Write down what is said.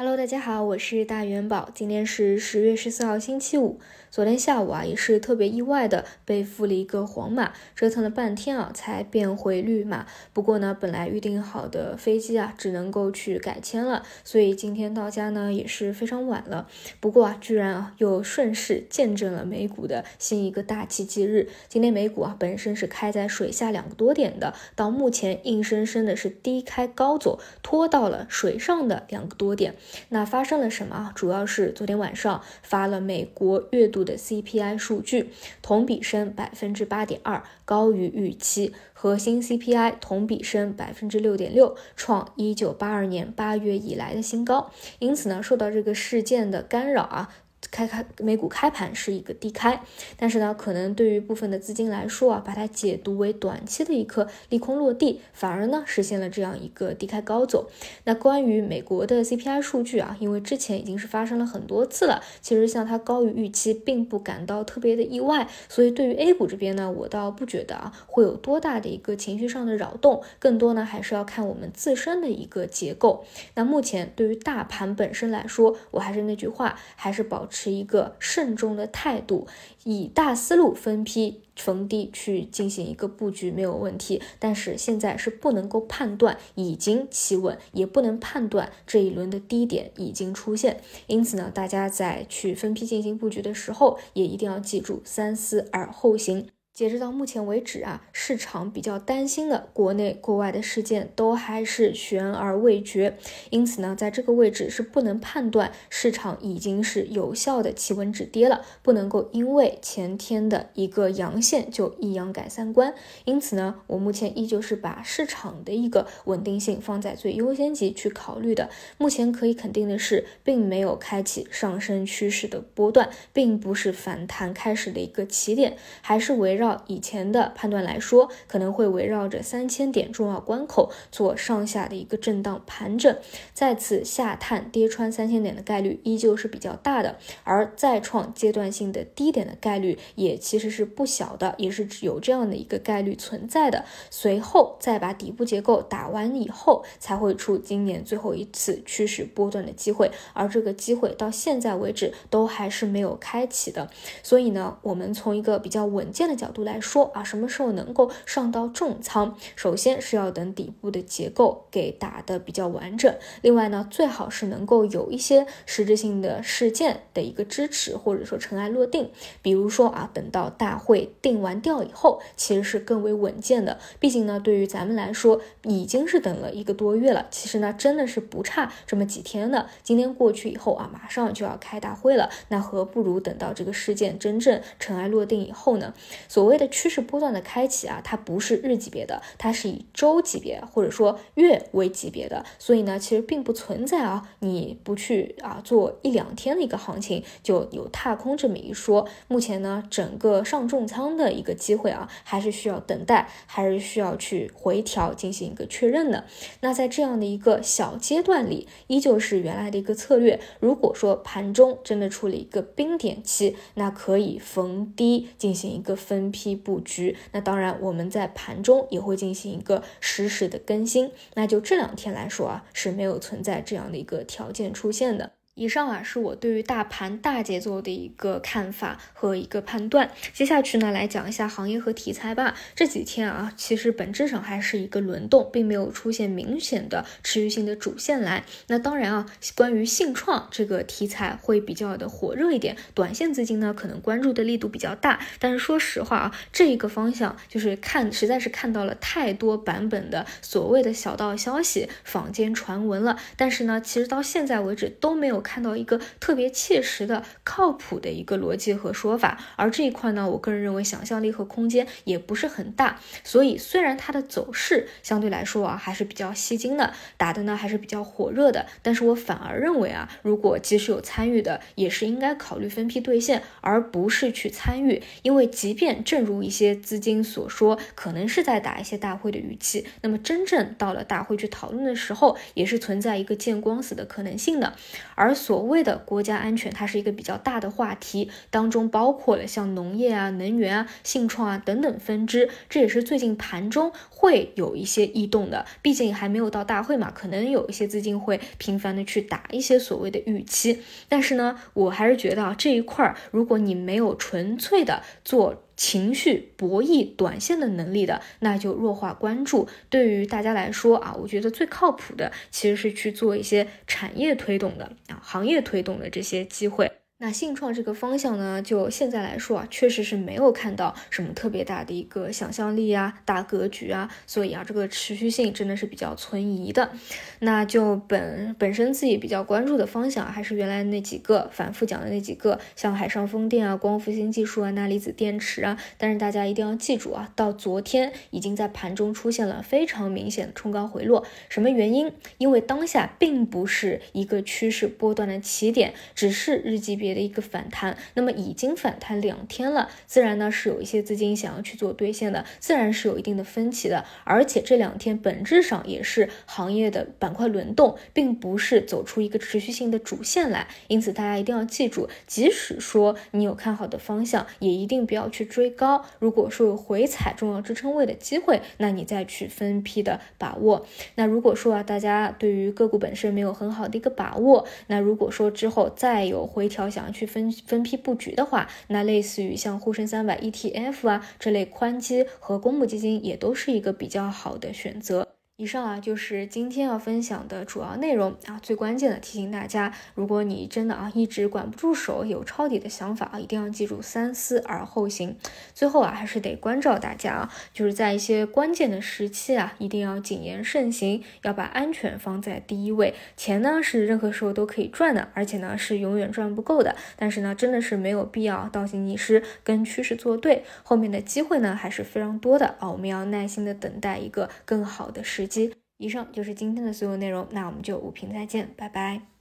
Hello，大家好，我是大元宝。今天是十月十四号，星期五。昨天下午啊，也是特别意外的被付了一个黄码，折腾了半天啊，才变回绿码。不过呢，本来预定好的飞机啊，只能够去改签了，所以今天到家呢也是非常晚了。不过啊，居然啊又顺势见证了美股的新一个大奇迹日。今天美股啊本身是开在水下两个多点的，到目前硬生生的是低开高走，拖到了水上的两个多点。那发生了什么？主要是昨天晚上发了美国月度的 CPI 数据，同比升百分之八点二，高于预期；核心 CPI 同比升百分之六点六，创一九八二年八月以来的新高。因此呢，受到这个事件的干扰啊。开开美股开盘是一个低开，但是呢，可能对于部分的资金来说啊，把它解读为短期的一颗利空落地，反而呢实现了这样一个低开高走。那关于美国的 CPI 数据啊，因为之前已经是发生了很多次了，其实像它高于预期，并不感到特别的意外。所以对于 A 股这边呢，我倒不觉得啊会有多大的一个情绪上的扰动，更多呢还是要看我们自身的一个结构。那目前对于大盘本身来说，我还是那句话，还是保。持一个慎重的态度，以大思路分批逢低去进行一个布局没有问题，但是现在是不能够判断已经企稳，也不能判断这一轮的低点已经出现，因此呢，大家在去分批进行布局的时候，也一定要记住三思而后行。截止到目前为止啊，市场比较担心的国内国外的事件都还是悬而未决，因此呢，在这个位置是不能判断市场已经是有效的企稳止跌了，不能够因为前天的一个阳线就一阳改三观。因此呢，我目前依旧是把市场的一个稳定性放在最优先级去考虑的。目前可以肯定的是，并没有开启上升趋势的波段，并不是反弹开始的一个起点，还是围绕。以前的判断来说，可能会围绕着三千点重要关口做上下的一个震荡盘整，再次下探跌穿三千点的概率依旧是比较大的，而再创阶段性的低点的概率也其实是不小的，也是有这样的一个概率存在的。随后再把底部结构打完以后，才会出今年最后一次趋势波段的机会，而这个机会到现在为止都还是没有开启的。所以呢，我们从一个比较稳健的角度。来说啊，什么时候能够上到重仓？首先是要等底部的结构给打得比较完整。另外呢，最好是能够有一些实质性的事件的一个支持，或者说尘埃落定。比如说啊，等到大会定完调以后，其实是更为稳健的。毕竟呢，对于咱们来说，已经是等了一个多月了。其实呢，真的是不差这么几天的。今天过去以后啊，马上就要开大会了，那何不如等到这个事件真正尘埃落定以后呢？所谓所谓的趋势波段的开启啊，它不是日级别的，它是以周级别或者说月为级别的，所以呢，其实并不存在啊，你不去啊做一两天的一个行情就有踏空这么一说。目前呢，整个上重仓的一个机会啊，还是需要等待，还是需要去回调进行一个确认的。那在这样的一个小阶段里，依旧是原来的一个策略。如果说盘中真的出了一个冰点期，那可以逢低进行一个分。批批布局，那当然我们在盘中也会进行一个实时的更新。那就这两天来说啊，是没有存在这样的一个条件出现的。以上啊是我对于大盘大节奏的一个看法和一个判断。接下去呢，来讲一下行业和题材吧。这几天啊，其实本质上还是一个轮动，并没有出现明显的持续性的主线来。那当然啊，关于信创这个题材会比较的火热一点，短线资金呢可能关注的力度比较大。但是说实话啊，这一个方向就是看，实在是看到了太多版本的所谓的小道消息、坊间传闻了。但是呢，其实到现在为止都没有。看到一个特别切实的、靠谱的一个逻辑和说法，而这一块呢，我个人认为想象力和空间也不是很大。所以虽然它的走势相对来说啊还是比较吸睛的，打的呢还是比较火热的，但是我反而认为啊，如果即使有参与的，也是应该考虑分批兑现，而不是去参与。因为即便正如一些资金所说，可能是在打一些大会的语气，那么真正到了大会去讨论的时候，也是存在一个见光死的可能性的。而而所谓的国家安全，它是一个比较大的话题，当中包括了像农业啊、能源啊、信创啊等等分支。这也是最近盘中会有一些异动的，毕竟还没有到大会嘛，可能有一些资金会频繁的去打一些所谓的预期。但是呢，我还是觉得啊，这一块儿，如果你没有纯粹的做。情绪博弈短线的能力的，那就弱化关注。对于大家来说啊，我觉得最靠谱的其实是去做一些产业推动的啊，行业推动的这些机会。那信创这个方向呢，就现在来说啊，确实是没有看到什么特别大的一个想象力啊、大格局啊，所以啊，这个持续性真的是比较存疑的。那就本本身自己比较关注的方向，还是原来那几个反复讲的那几个，像海上风电啊、光伏新技术啊、钠离子电池啊。但是大家一定要记住啊，到昨天已经在盘中出现了非常明显的冲高回落。什么原因？因为当下并不是一个趋势波段的起点，只是日级别。的一个反弹，那么已经反弹两天了，自然呢是有一些资金想要去做兑现的，自然是有一定的分歧的。而且这两天本质上也是行业的板块轮动，并不是走出一个持续性的主线来。因此大家一定要记住，即使说你有看好的方向，也一定不要去追高。如果说有回踩重要支撑位的机会，那你再去分批的把握。那如果说啊，大家对于个股本身没有很好的一个把握，那如果说之后再有回调，想要去分分批布局的话，那类似于像沪深三百 ETF 啊这类宽基和公募基金，也都是一个比较好的选择。以上啊就是今天要分享的主要内容啊，最关键的提醒大家，如果你真的啊一直管不住手，有抄底的想法啊，一定要记住三思而后行。最后啊，还是得关照大家啊，就是在一些关键的时期啊，一定要谨言慎行，要把安全放在第一位。钱呢是任何时候都可以赚的，而且呢是永远赚不够的。但是呢，真的是没有必要倒行逆施，跟趋势作对。后面的机会呢还是非常多的啊，我们要耐心的等待一个更好的时。以上就是今天的所有内容，那我们就五评再见，拜拜。